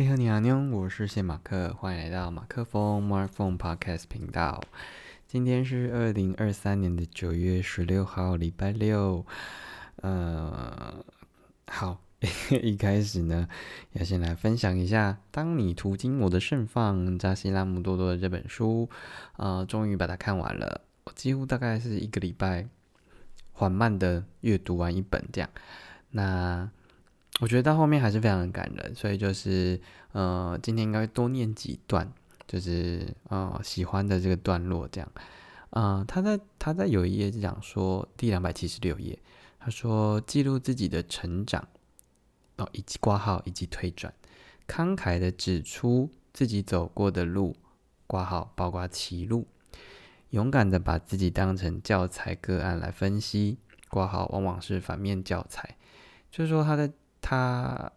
你好，你好，妞，我是谢马克，欢迎来到马克风 Mark Phone Podcast 频道。今天是二零二三年的九月十六号，礼拜六。呃，好，一开始呢，要先来分享一下《当你途经我的盛放》扎西拉姆多多的这本书。呃，终于把它看完了，我几乎大概是一个礼拜缓慢的阅读完一本这样。那我觉得到后面还是非常的感人，所以就是呃，今天应该多念几段，就是呃喜欢的这个段落这样。呃，他在他在有一页是讲说第两百七十六页，他说记录自己的成长，哦以及挂号以及推转，慷慨的指出自己走过的路，挂号包括歧路，勇敢的把自己当成教材个案来分析，挂号往往是反面教材，就是说他在。他，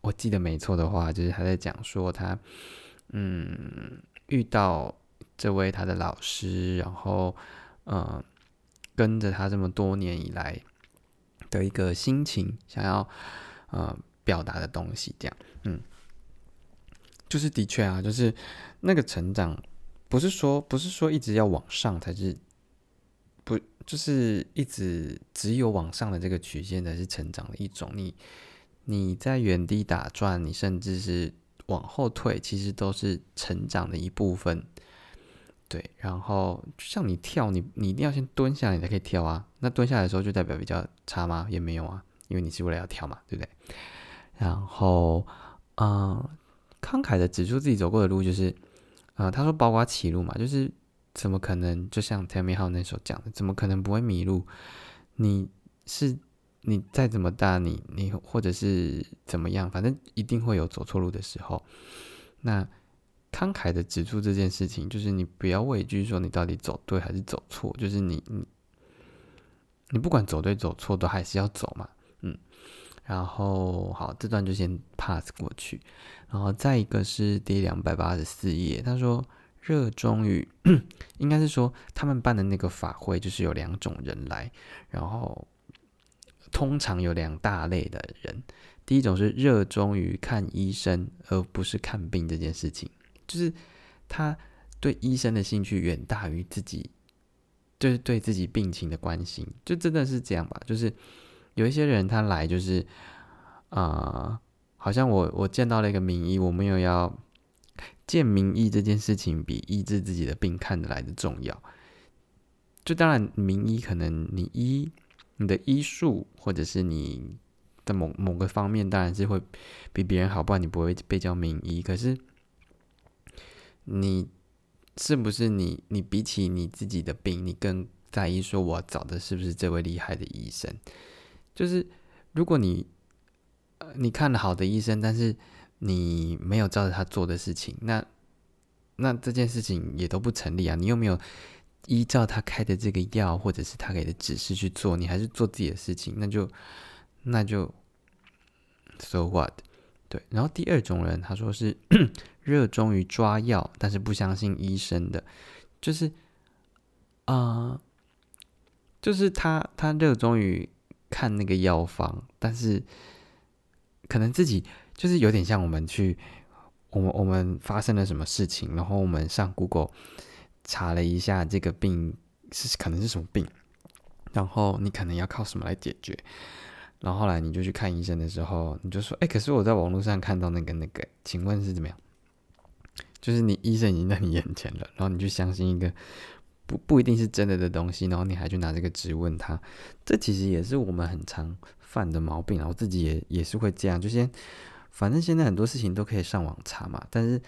我记得没错的话，就是他在讲说他，嗯，遇到这位他的老师，然后，嗯，跟着他这么多年以来的一个心情，想要，呃，表达的东西，这样，嗯，就是的确啊，就是那个成长，不是说不是说一直要往上才是，不就是一直只有往上的这个曲线才是成长的一种，你。你在原地打转，你甚至是往后退，其实都是成长的一部分。对，然后像你跳，你你一定要先蹲下来，你才可以跳啊。那蹲下来的时候就代表比较差吗？也没有啊，因为你是为了要跳嘛，对不对？然后，嗯，慷慨的指出自己走过的路，就是，啊，他说包括歧路嘛，就是怎么可能？就像 Tell Me How 那首讲的，怎么可能不会迷路？你是。你再怎么大，你你或者是怎么样，反正一定会有走错路的时候。那慷慨的指出这件事情，就是你不要畏惧说你到底走对还是走错，就是你你你不管走对走错，都还是要走嘛，嗯。然后好，这段就先 pass 过去。然后再一个是第两百八十四页，他说热衷于，应该是说他们办的那个法会，就是有两种人来，然后。通常有两大类的人，第一种是热衷于看医生而不是看病这件事情，就是他对医生的兴趣远大于自己，就是对自己病情的关心，就真的是这样吧？就是有一些人他来就是，啊，好像我我见到了一个名医，我没有要见名医这件事情比医治自己的病看得来的重要。就当然名医可能你医。你的医术，或者是你的某某个方面，当然是会比别人好，不然你不会被叫名医。可是，你是不是你？你比起你自己的病，你更在意说，我找的是不是这位厉害的医生？就是如果你呃你看了好的医生，但是你没有照着他做的事情，那那这件事情也都不成立啊！你又没有。依照他开的这个药，或者是他给的指示去做，你还是做自己的事情，那就那就 so what？对。然后第二种人，他说是 热衷于抓药，但是不相信医生的，就是啊，就是他他热衷于看那个药方，但是可能自己就是有点像我们去，我们我们发生了什么事情，然后我们上 Google。查了一下这个病是可能是什么病，然后你可能要靠什么来解决，然后后来你就去看医生的时候，你就说：“哎，可是我在网络上看到那个那个，请问是怎么样？”就是你医生已经在你眼前了，然后你就相信一个不不一定是真的的东西，然后你还去拿这个质问他，这其实也是我们很常犯的毛病啊！我自己也也是会这样，就先反正现在很多事情都可以上网查嘛，但是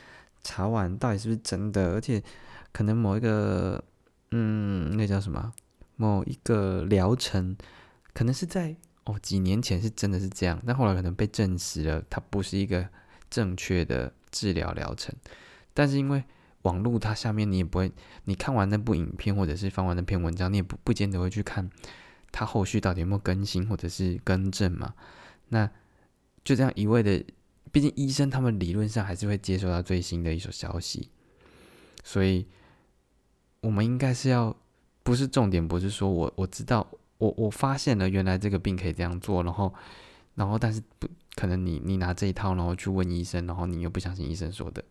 查完到底是不是真的，而且。可能某一个，嗯，那叫什么？某一个疗程，可能是在哦几年前是真的是这样，但后来可能被证实了，它不是一个正确的治疗疗程。但是因为网络它下面你也不会，你看完那部影片或者是翻完那篇文章，你也不不见得会去看它后续到底有没有更新或者是更正嘛。那就这样一味的，毕竟医生他们理论上还是会接收到最新的一手消息，所以。我们应该是要，不是重点，不是说我我知道，我我发现了原来这个病可以这样做，然后，然后但是不可能你你拿这一套，然后去问医生，然后你又不相信医生说的，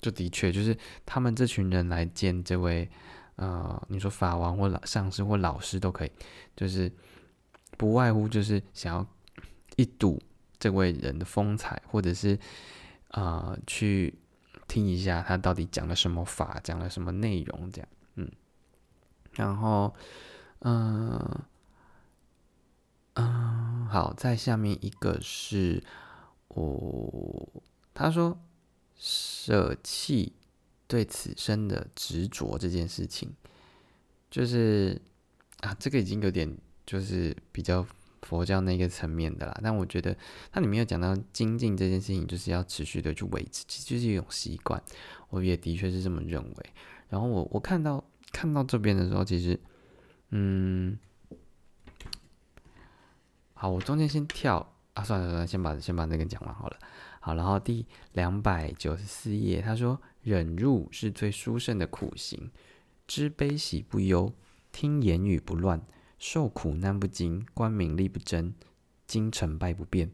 就的确就是他们这群人来见这位，呃，你说法王或老上司或老师都可以，就是不外乎就是想要一睹这位人的风采，或者是啊去听一下他到底讲了什么法，讲了什么内容这样，嗯，然后嗯。嗯，好，在下面一个是，我他说舍弃对此生的执着这件事情，就是啊，这个已经有点就是比较佛教那个层面的啦。但我觉得它里面有讲到精进这件事情，就是要持续的去维持，其实就是一种习惯。我也的确是这么认为。然后我我看到看到这边的时候，其实嗯。好，我中间先跳啊，算了算了，先把先把那个讲完好了。好，然后第两百九十四页，他说：“忍辱是最殊胜的苦行，知悲喜不忧，听言语不乱，受苦难不惊，官名利不争，精成败不变。”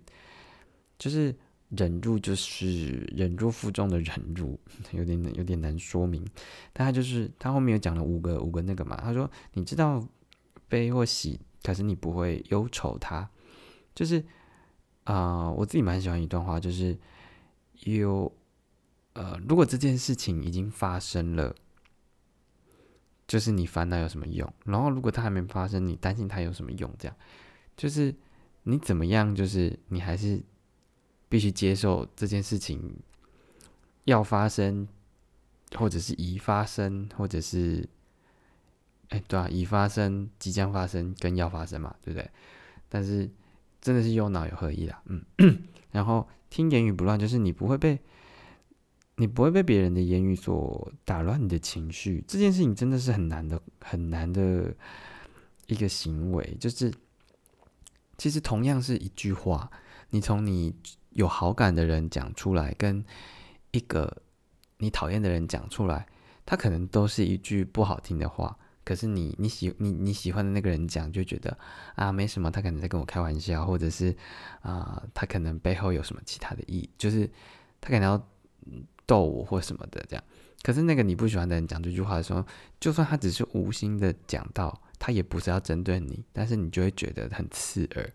就是忍辱，就是忍辱负重的忍辱，有点有点难说明。但他就是他后面有讲了五个五个那个嘛，他说：“你知道悲或喜，可是你不会忧愁它。”就是啊，我自己蛮喜欢一段话，就是有呃，如果这件事情已经发生了，就是你烦恼有什么用？然后如果它还没发生，你担心它有什么用？这样就是你怎么样？就是你还是必须接受这件事情要发生，或者是已发生，或者是哎，对啊，已发生、即将发生跟要发生嘛，对不对？但是。真的是右脑有合一啦，嗯，然后听言语不乱，就是你不会被你不会被别人的言语所打乱你的情绪。这件事情真的是很难的，很难的一个行为。就是其实同样是一句话，你从你有好感的人讲出来，跟一个你讨厌的人讲出来，他可能都是一句不好听的话。可是你你喜你你喜欢的那个人讲，就觉得啊没什么，他可能在跟我开玩笑，或者是啊他可能背后有什么其他的意义，就是他可能要逗我或什么的这样。可是那个你不喜欢的人讲这句话的时候，就算他只是无心的讲到，他也不是要针对你，但是你就会觉得很刺耳，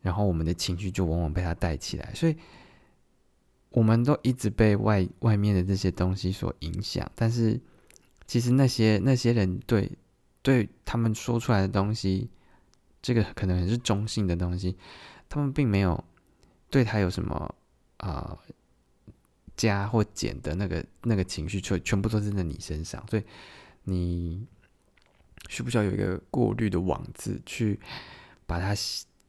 然后我们的情绪就往往被他带起来，所以我们都一直被外外面的这些东西所影响，但是。其实那些那些人对对他们说出来的东西，这个可能很是中性的东西，他们并没有对他有什么啊加或减的那个那个情绪，全全部都是在你身上，所以你需不需要有一个过滤的网子去把它，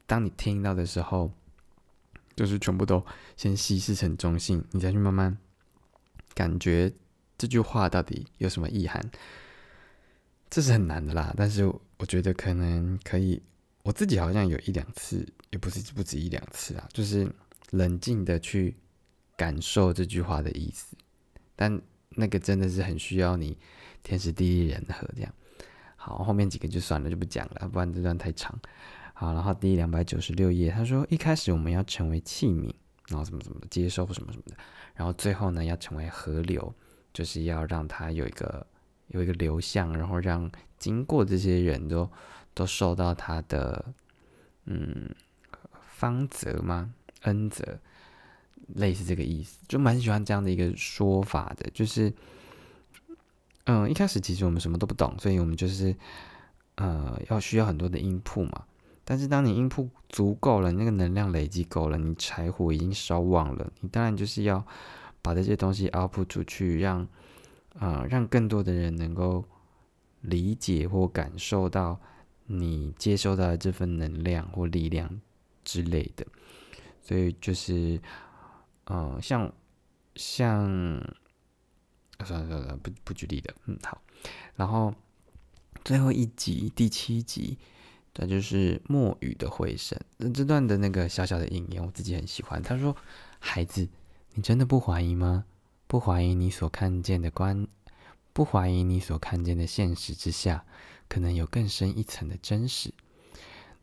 当你听到的时候，就是全部都先稀释成中性，你再去慢慢感觉。这句话到底有什么意涵？这是很难的啦。但是我觉得可能可以，我自己好像有一两次，也不是不止一两次啊，就是冷静的去感受这句话的意思。但那个真的是很需要你天时地利人和这样。好，后面几个就算了，就不讲了，不然这段太长。好，然后第两百九十六页，他说一开始我们要成为器皿，然后怎么怎么接收什么什么的，然后最后呢要成为河流。就是要让它有一个有一个流向，然后让经过这些人都都受到他的嗯方泽吗？恩泽，类似这个意思，就蛮喜欢这样的一个说法的。就是嗯，一开始其实我们什么都不懂，所以我们就是呃要需要很多的音铺嘛。但是当你音铺足够了，那个能量累积够了，你柴火已经烧旺了，你当然就是要。把这些东西 output 出去，让啊让更多的人能够理解或感受到你接收到的这份能量或力量之类的。所以就是，嗯，像像，算了算了，不不举例的，嗯，好。然后最后一集第七集，这就是墨雨的回声。那这段的那个小小的引言，我自己很喜欢。他说：“孩子。”你真的不怀疑吗？不怀疑你所看见的观，不怀疑你所看见的现实之下，可能有更深一层的真实。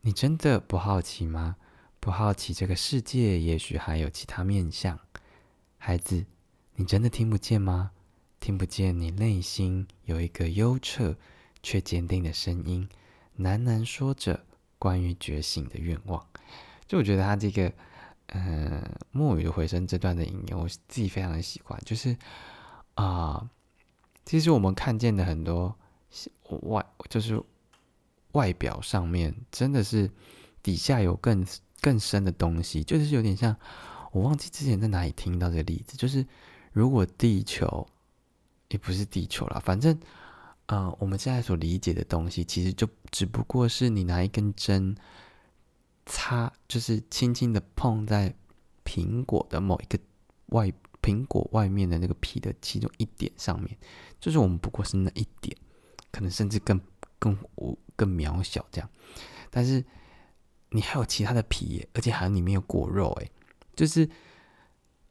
你真的不好奇吗？不好奇这个世界也许还有其他面相。孩子，你真的听不见吗？听不见你内心有一个幽彻却坚定的声音，喃喃说着关于觉醒的愿望。就我觉得他这个，呃，墨雨的回声这段的引言，我自己非常的喜欢。就是啊，其实我们看见的很多外，就是外表上面，真的是底下有更更深的东西。就是有点像，我忘记之前在哪里听到这个例子，就是如果地球也不是地球了，反正，呃，我们现在所理解的东西，其实就只不过是你拿一根针。擦就是轻轻的碰在苹果的某一个外苹果外面的那个皮的其中一点上面，就是我们不过是那一点，可能甚至更更更渺小这样。但是你还有其他的皮，而且还有里面有果肉，诶，就是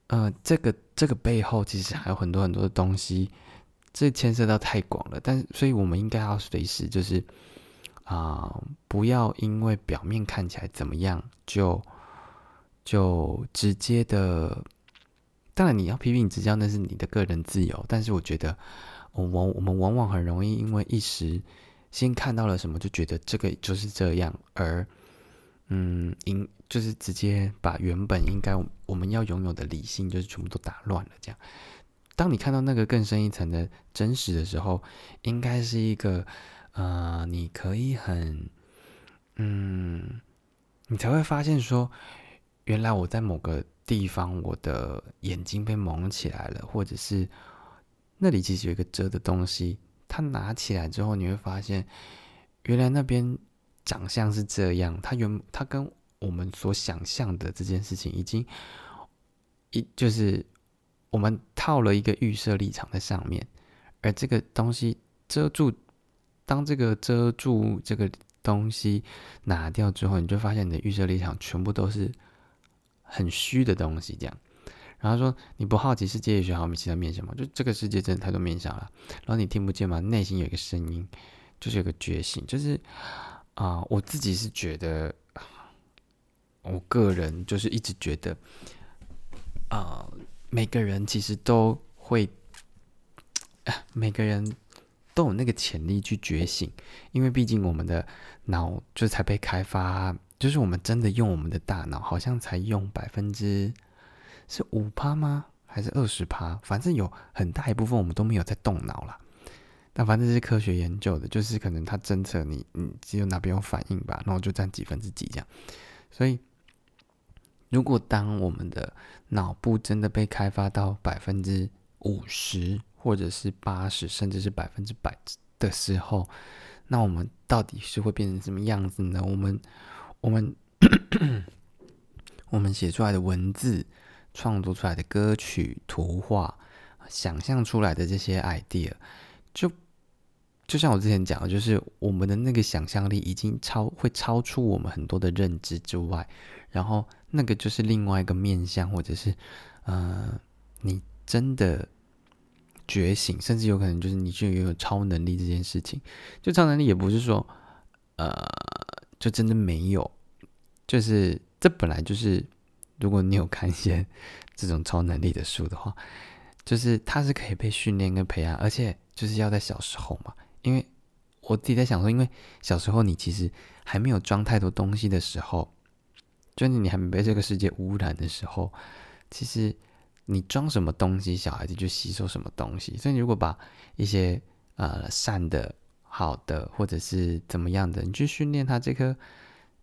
呃，这个这个背后其实还有很多很多的东西，这牵涉到太广了。但是，所以我们应该要随时就是。啊，不要因为表面看起来怎么样，就就直接的。当然，你要批评指教那是你的个人自由。但是，我觉得我我我们往往很容易因为一时先看到了什么，就觉得这个就是这样，而嗯，应就是直接把原本应该我们要拥有的理性，就是全部都打乱了。这样，当你看到那个更深一层的真实的时候，应该是一个。呃，你可以很，嗯，你才会发现说，原来我在某个地方，我的眼睛被蒙起来了，或者是那里其实有一个遮的东西，它拿起来之后，你会发现，原来那边长相是这样，他原他跟我们所想象的这件事情，已经一就是我们套了一个预设立场在上面，而这个东西遮住。当这个遮住这个东西拿掉之后，你就发现你的预设立场全部都是很虚的东西。这样，然后说你不好奇世界也许还有其他面相吗？就这个世界真的太多面相了。然后你听不见吗？内心有一个声音，就是有个觉醒。就是啊，我自己是觉得，我个人就是一直觉得，啊，每个人其实都会，每个人。都有那个潜力去觉醒，因为毕竟我们的脑就才被开发，就是我们真的用我们的大脑，好像才用百分之是五趴吗？还是二十趴？反正有很大一部分我们都没有在动脑了。但反正是科学研究的，就是可能它侦测你，你只有哪边有反应吧，然后就占几分之几这样。所以，如果当我们的脑部真的被开发到百分之五十，或者是八十，甚至是百分之百的时候，那我们到底是会变成什么样子呢？我们，我们，我们写出来的文字，创作出来的歌曲、图画，想象出来的这些 idea，就就像我之前讲的，就是我们的那个想象力已经超会超出我们很多的认知之外，然后那个就是另外一个面向，或者是呃，你真的。觉醒，甚至有可能就是你去拥有超能力这件事情。就超能力也不是说，呃，就真的没有，就是这本来就是，如果你有看一些 这种超能力的书的话，就是它是可以被训练跟培养，而且就是要在小时候嘛。因为我自己在想说，因为小时候你其实还没有装太多东西的时候，就是你还没被这个世界污染的时候，其实。你装什么东西，小孩子就吸收什么东西。所以，你如果把一些呃善的、好的，或者是怎么样的，你去训练他这颗、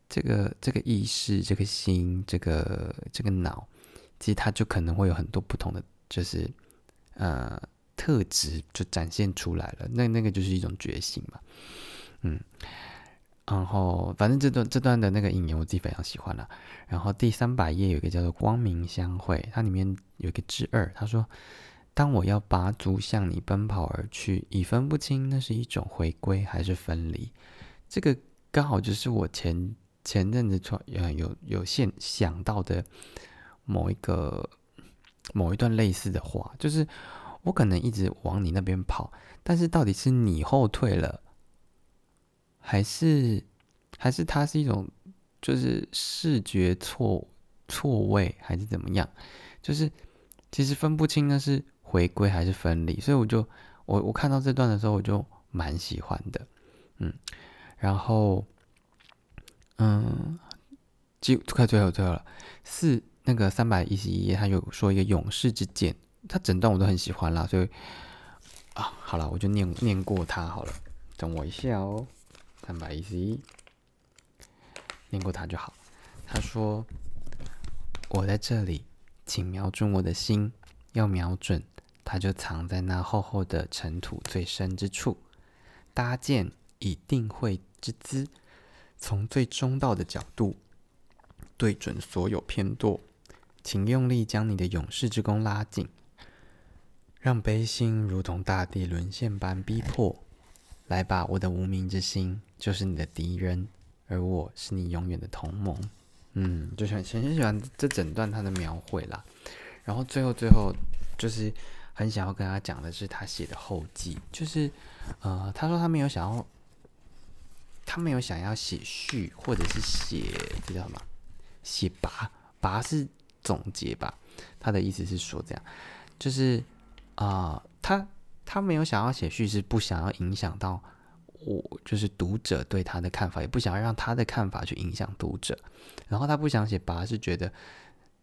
这个、这个意识、这个心、这个、这个脑，其实他就可能会有很多不同的，就是呃特质就展现出来了。那那个就是一种觉醒嘛，嗯。然后，反正这段这段的那个引言我自己非常喜欢了。然后第三百页有一个叫做“光明相会”，它里面有一个之二，他说：“当我要拔足向你奔跑而去，已分不清那是一种回归还是分离。”这个刚好就是我前前阵子创有有现想到的某一个某一段类似的话，就是我可能一直往你那边跑，但是到底是你后退了。还是，还是它是一种就是视觉错错位还是怎么样，就是其实分不清那是回归还是分离，所以我就我我看到这段的时候我就蛮喜欢的，嗯，然后嗯，就快最后最后了，四那个三百一十一页，他有说一个勇士之剑，他整段我都很喜欢啦，所以啊，好了，我就念念过他好了，等我一下哦，三百一十一。念过他就好。他说：“我在这里，请瞄准我的心。要瞄准，它就藏在那厚厚的尘土最深之处。搭建以定会之姿，从最中道的角度对准所有偏舵。请用力将你的勇士之弓拉紧，让悲心如同大地沦陷般逼迫。来吧，我的无名之心，就是你的敌人。”而我是你永远的同盟，嗯，就很很喜欢这整段他的描绘啦。然后最后最后就是很想要跟他讲的是他写的后记，就是呃，他说他没有想要，他没有想要写序或者是写这叫什么？写拔拔是总结吧？他的意思是说这样，就是啊，他他没有想要写叙事不想要影响到。我就是读者对他的看法，也不想要让他的看法去影响读者。然后他不想写拔，是觉得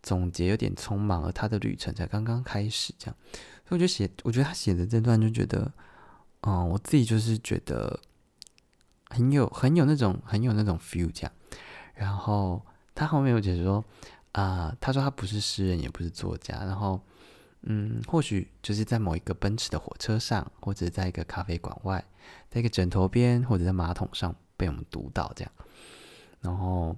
总结有点匆忙，而他的旅程才刚刚开始，这样。所以我就写，我觉得他写的这段就觉得，嗯，我自己就是觉得很有很有那种很有那种 feel 这样。然后他后面有解释说，啊，他说他不是诗人，也不是作家，然后。嗯，或许就是在某一个奔驰的火车上，或者在一个咖啡馆外，在一个枕头边，或者在马桶上被我们读到这样。然后，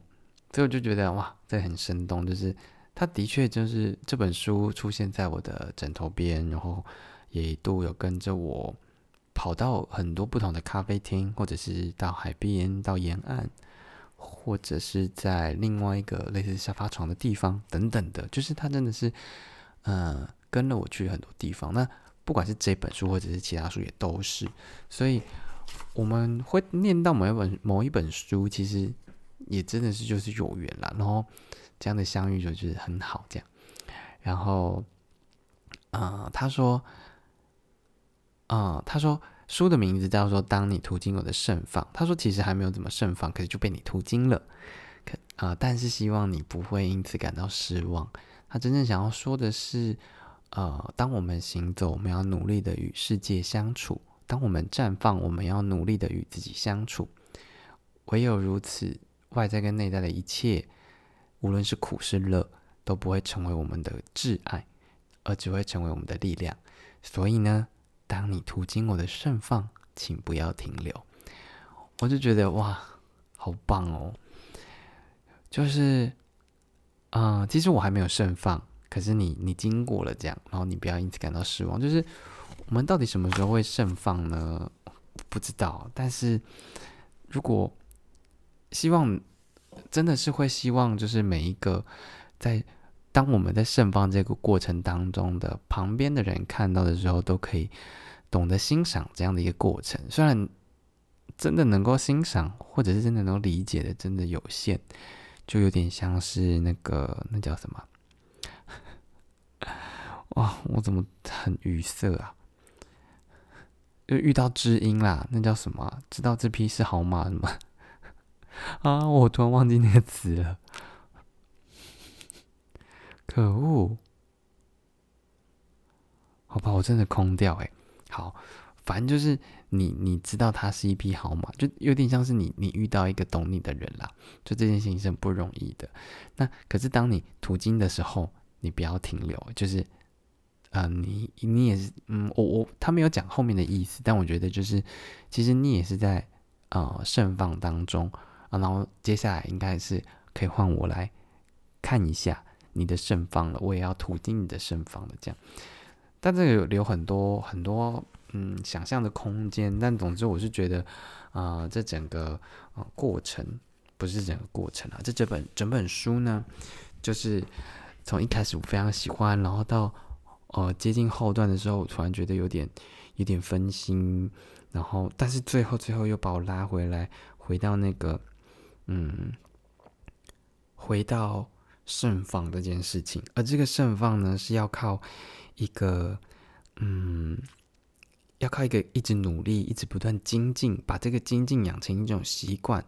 所以我就觉得哇，这很生动。就是他的确就是这本书出现在我的枕头边，然后也一度有跟着我跑到很多不同的咖啡厅，或者是到海边、到沿岸，或者是在另外一个类似沙发床的地方等等的。就是他真的是，嗯。跟了我去很多地方，那不管是这本书或者是其他书也都是，所以我们会念到某一本某一本书，其实也真的是就是有缘啦。然后这样的相遇就是很好，这样。然后，啊，他说，啊，他说书的名字叫做《当你途经我的盛放》。他说其实还没有怎么盛放，可是就被你途经了。可啊，但是希望你不会因此感到失望。他真正想要说的是。呃，当我们行走，我们要努力的与世界相处；当我们绽放，我们要努力的与自己相处。唯有如此，外在跟内在的一切，无论是苦是乐，都不会成为我们的挚爱，而只会成为我们的力量。所以呢，当你途经我的盛放，请不要停留。我就觉得哇，好棒哦！就是，嗯，其实我还没有盛放。可是你你经过了这样，然后你不要因此感到失望。就是我们到底什么时候会盛放呢？不知道。但是如果希望真的是会希望，就是每一个在当我们在盛放这个过程当中的旁边的人看到的时候，都可以懂得欣赏这样的一个过程。虽然真的能够欣赏，或者是真的能理解的，真的有限，就有点像是那个那叫什么？哇，我怎么很语塞啊？又遇到知音啦，那叫什么？知道这匹是好马的吗？啊，我突然忘记那个词了，可恶！好吧，我真的空掉哎。好，反正就是你，你知道它是一匹好马，就有点像是你，你遇到一个懂你的人啦。就这件事情是很不容易的。那可是当你途经的时候，你不要停留，就是。啊，你你也是，嗯，我我他没有讲后面的意思，但我觉得就是，其实你也是在呃盛放当中啊，然后接下来应该是可以换我来看一下你的盛放了，我也要途经你的盛放的这样，但这个有留很多很多嗯想象的空间，但总之我是觉得啊，这整个啊过程不是整个过程啊，这这本整本书呢，就是从一开始我非常喜欢，然后到。呃，接近后段的时候，我突然觉得有点有点分心，然后但是最后最后又把我拉回来，回到那个嗯回到盛放这件事情，而这个盛放呢，是要靠一个，嗯，要靠一个一直努力、一直不断精进，把这个精进养成一种习惯。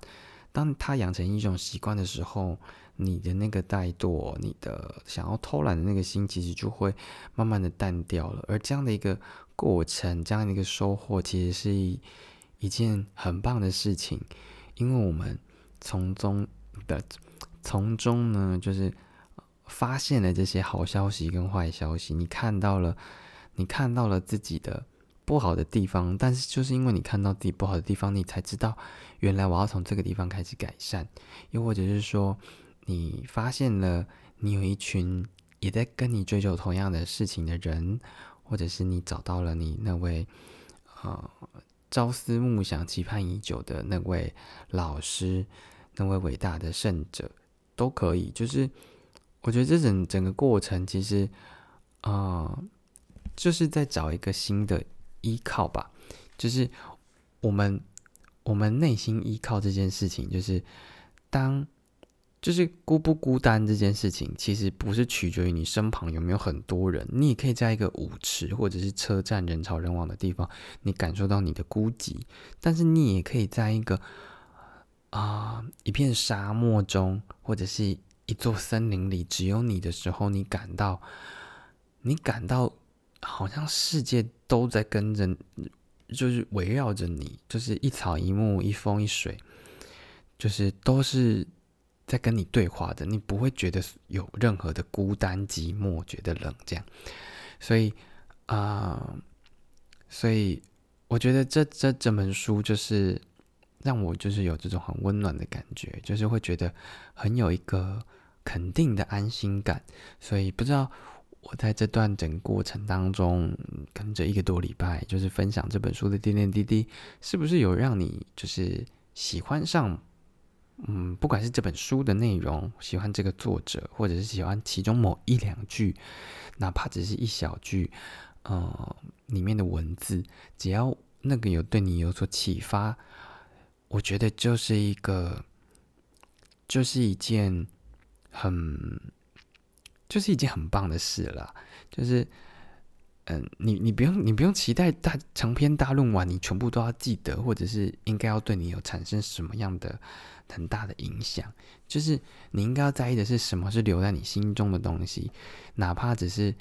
当他养成一种习惯的时候，你的那个怠惰、你的想要偷懒的那个心，其实就会慢慢的淡掉了。而这样的一个过程，这样的一个收获，其实是一一件很棒的事情，因为我们从中的从中呢，就是发现了这些好消息跟坏消息，你看到了，你看到了自己的。不好的地方，但是就是因为你看到自己不好的地方，你才知道原来我要从这个地方开始改善。又或者是说，你发现了你有一群也在跟你追求同样的事情的人，或者是你找到了你那位呃朝思暮想、期盼已久的那位老师，那位伟大的圣者，都可以。就是我觉得这整整个过程，其实啊，就是在找一个新的。依靠吧，就是我们我们内心依靠这件事情，就是当就是孤不孤单这件事情，其实不是取决于你身旁有没有很多人，你也可以在一个舞池或者是车站人潮人往的地方，你感受到你的孤寂，但是你也可以在一个啊一片沙漠中，或者是一座森林里，只有你的时候，你感到你感到。好像世界都在跟着，就是围绕着你，就是一草一木、一风一水，就是都是在跟你对话的。你不会觉得有任何的孤单寂寞，觉得冷这样。所以啊，所以我觉得这这这本书就是让我就是有这种很温暖的感觉，就是会觉得很有一个肯定的安心感。所以不知道。我在这段整个过程当中，跟着一个多礼拜，就是分享这本书的点点滴滴，是不是有让你就是喜欢上？嗯，不管是这本书的内容，喜欢这个作者，或者是喜欢其中某一两句，哪怕只是一小句，呃，里面的文字，只要那个有对你有所启发，我觉得就是一个，就是一件很。就是一件很棒的事了，就是，嗯，你你不用你不用期待大长篇大论完你全部都要记得，或者是应该要对你有产生什么样的很大的影响，就是你应该要在意的是什么是留在你心中的东西，哪怕只是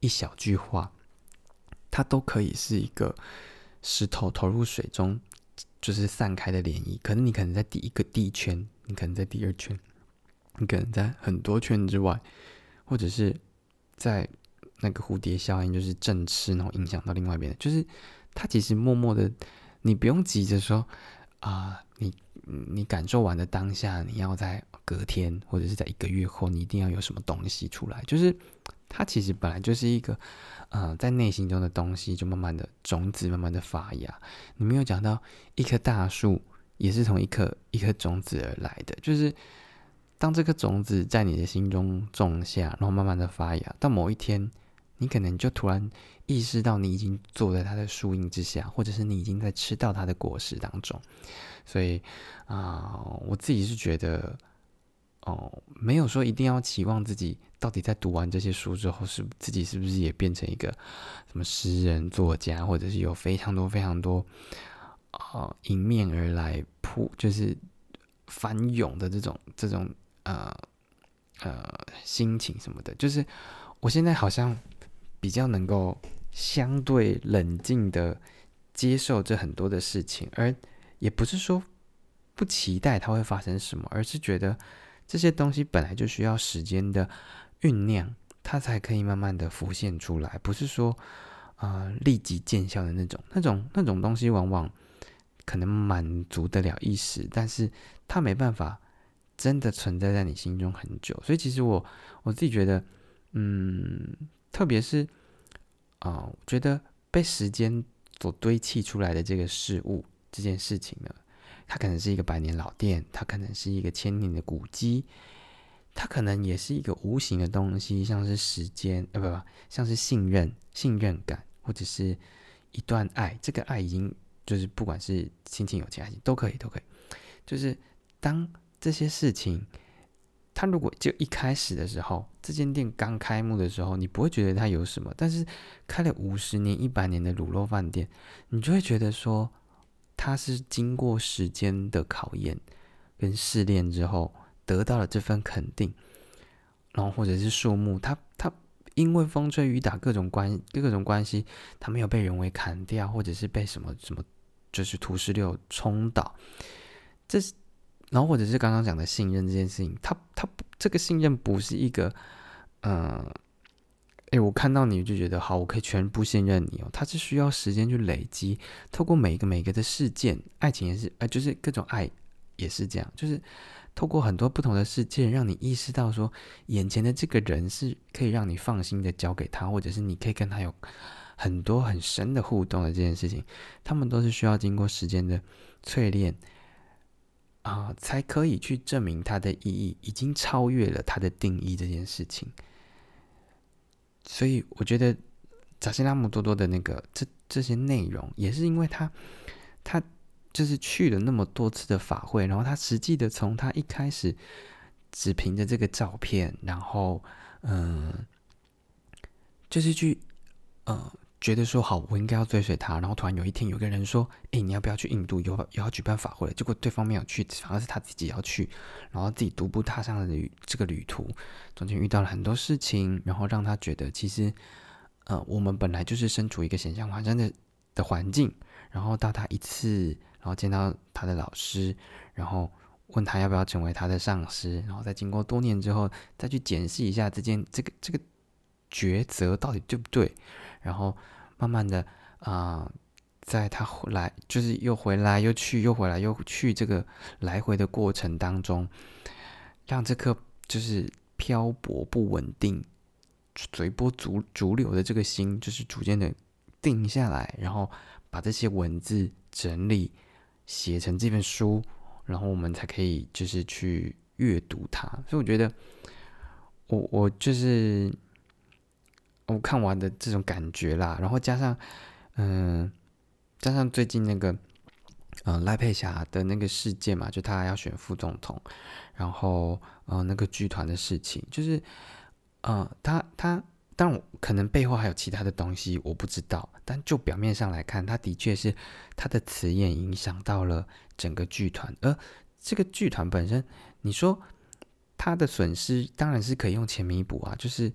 一小句话，它都可以是一个石头投入水中就是散开的涟漪，可能你可能在第一个第一圈，你可能在第二圈，你可能在很多圈之外。或者是在那个蝴蝶效应，就是正吃，然后影响到另外一边的，就是他其实默默的，你不用急着说啊，你你感受完的当下，你要在隔天或者是在一个月后，你一定要有什么东西出来，就是它其实本来就是一个呃在内心中的东西，就慢慢的种子慢慢的发芽。你没有讲到一棵大树也是从一颗一颗种子而来的，就是。当这颗种子在你的心中种下，然后慢慢的发芽，到某一天，你可能就突然意识到，你已经坐在它的树荫之下，或者是你已经在吃到它的果实当中。所以啊，我自己是觉得，哦，没有说一定要期望自己到底在读完这些书之后，是自己是不是也变成一个什么诗人、作家，或者是有非常多非常多啊迎面而来扑，就是翻涌的这种这种。呃呃，心情什么的，就是我现在好像比较能够相对冷静的接受这很多的事情，而也不是说不期待它会发生什么，而是觉得这些东西本来就需要时间的酝酿，它才可以慢慢的浮现出来，不是说啊立即见效的那种，那种那种东西往往可能满足得了一时，但是它没办法。真的存在在你心中很久，所以其实我我自己觉得，嗯，特别是啊，我觉得被时间所堆砌出来的这个事物这件事情呢，它可能是一个百年老店，它可能是一个千年的古迹，它可能也是一个无形的东西，像是时间，呃，不不，像是信任、信任感，或者是一段爱。这个爱已经就是不管是亲情、友情、爱情都可以，都可以，就是当。这些事情他如果就一开始的时候，这间店刚开幕的时候，你不会觉得它有什么，但是开了五十年、一百年的卤肉饭店，你就会觉得说，它是经过时间的考验跟试炼之后，得到了这份肯定，然后或者是树木，它它因为风吹雨打各种关各种关系，它没有被人为砍掉，或者是被什么什么就是土石流冲倒，这是。然后或者是刚刚讲的信任这件事情，他这个信任不是一个，嗯，哎，我看到你就觉得好，我可以全部信任你哦。它是需要时间去累积，透过每一个每一个的事件，爱情也是，呃，就是各种爱也是这样，就是透过很多不同的事件，让你意识到说，眼前的这个人是可以让你放心的交给他，或者是你可以跟他有很多很深的互动的这件事情，他们都是需要经过时间的淬炼。啊，才可以去证明它的意义已经超越了它的定义这件事情。所以我觉得扎西拉姆多多的那个这这些内容，也是因为他他就是去了那么多次的法会，然后他实际的从他一开始只凭着这个照片，然后嗯，就是去嗯。觉得说好，我应该要追随他。然后突然有一天，有个人说：“哎，你要不要去印度？有有要举办法会。”结果对方没有去，反而是他自己要去。然后自己独步踏上了旅这个旅途，中间遇到了很多事情，然后让他觉得其实，呃，我们本来就是身处一个险象环生的的环境。然后到他一次，然后见到他的老师，然后问他要不要成为他的上司。然后再经过多年之后，再去检视一下这件这个这个抉择到底对不对。然后慢慢的啊，在他回来，就是又回来又去，又回来又去，这个来回的过程当中，让这颗就是漂泊不稳定、随波逐逐流的这个心，就是逐渐的定下来，然后把这些文字整理写成这本书，然后我们才可以就是去阅读它。所以我觉得，我我就是。我看完的这种感觉啦，然后加上，嗯，加上最近那个，嗯，赖佩霞的那个事件嘛，就他要选副总统，然后，呃，那个剧团的事情，就是，呃，他他，当然可能背后还有其他的东西，我不知道，但就表面上来看，他的确是他的词眼影响到了整个剧团，而这个剧团本身，你说他的损失当然是可以用钱弥补啊，就是，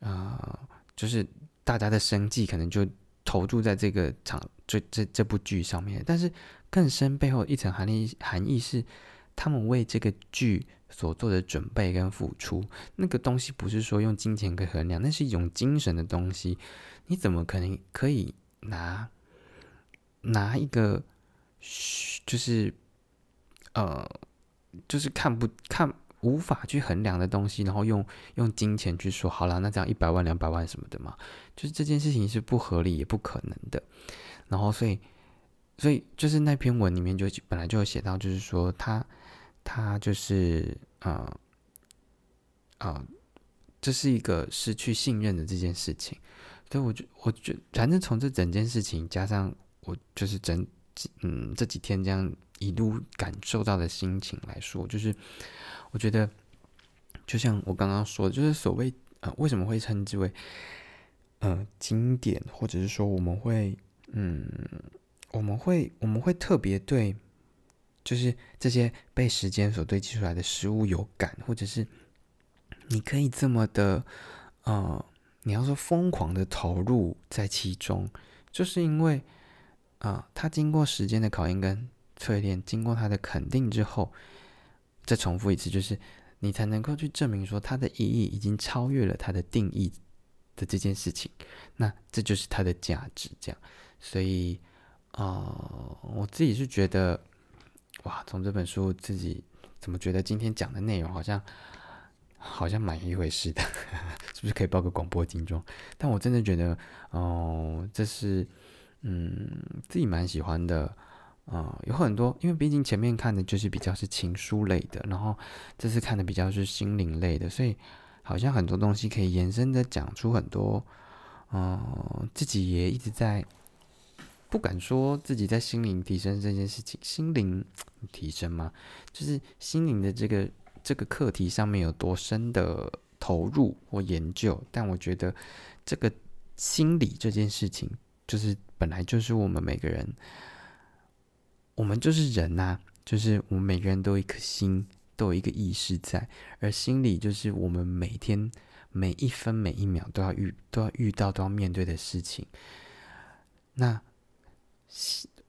呃。就是大家的生计可能就投注在这个场这这这部剧上面，但是更深背后一层含义含义是，他们为这个剧所做的准备跟付出，那个东西不是说用金钱可以衡量，那是一种精神的东西。你怎么可能可以拿拿一个就是呃就是看不看？无法去衡量的东西，然后用用金钱去说好了，那这样一百万两百万什么的嘛，就是这件事情是不合理也不可能的。然后所以所以就是那篇文里面就本来就有写到，就是说他他就是啊啊，这是一个失去信任的这件事情。所以我就我觉反正从这整件事情加上我就是整嗯这几天这样一路感受到的心情来说，就是。我觉得，就像我刚刚说的，就是所谓呃，为什么会称之为呃经典，或者是说我们会嗯，我们会我们会特别对，就是这些被时间所堆积出来的食物有感，或者是你可以这么的呃，你要说疯狂的投入在其中，就是因为啊，它经过时间的考验跟淬炼，经过他的肯定之后。再重复一次，就是你才能够去证明说它的意义已经超越了它的定义的这件事情，那这就是它的价值。这样，所以啊，我自己是觉得，哇，从这本书自己怎么觉得今天讲的内容好像好像蛮一回事的，是不是可以报个广播金钟？但我真的觉得，哦，这是嗯自己蛮喜欢的。啊，有很多，因为毕竟前面看的就是比较是情书类的，然后这次看的比较是心灵类的，所以好像很多东西可以延伸的讲出很多，嗯，自己也一直在不敢说自己在心灵提升这件事情，心灵提升吗？就是心灵的这个这个课题上面有多深的投入或研究，但我觉得这个心理这件事情，就是本来就是我们每个人，我们就是人呐，就是我们每个人都有一颗心，都有一个意识在，而心理就是我们每天每一分每一秒都要遇都要遇到都要面对的事情。那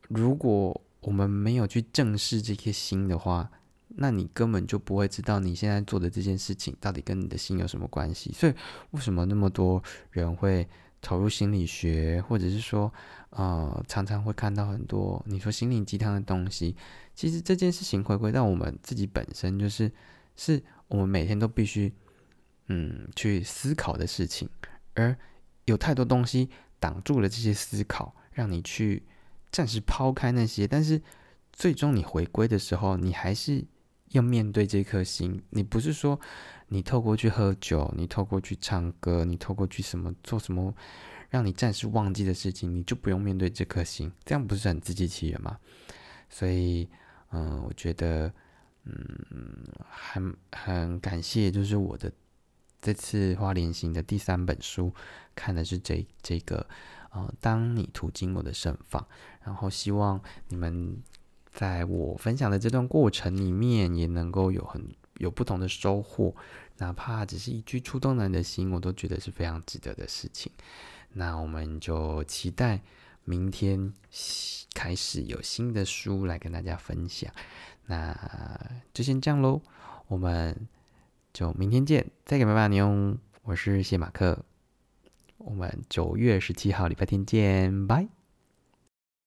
如果我们没有去正视这颗心的话，那你根本就不会知道你现在做的这件事情到底跟你的心有什么关系。所以，为什么那么多人会投入心理学，或者是说，呃，常常会看到很多你说心灵鸡汤的东西？其实这件事情回归到我们自己本身，就是是我们每天都必须嗯去思考的事情，而有太多东西挡住了这些思考，让你去暂时抛开那些，但是最终你回归的时候，你还是。要面对这颗心，你不是说你透过去喝酒，你透过去唱歌，你透过去什么做什么，让你暂时忘记的事情，你就不用面对这颗心，这样不是很自欺欺人吗？所以，嗯，我觉得，嗯，很很感谢，就是我的这次花莲行的第三本书，看的是这这个，呃，当你途经我的盛放，然后希望你们。在我分享的这段过程里面，也能够有很有不同的收获，哪怕只是一句触动人的心，我都觉得是非常值得的事情。那我们就期待明天开始有新的书来跟大家分享。那就先这样喽，我们就明天见，再给拜拜你哦。我是谢马克，我们九月十七号礼拜天见，拜。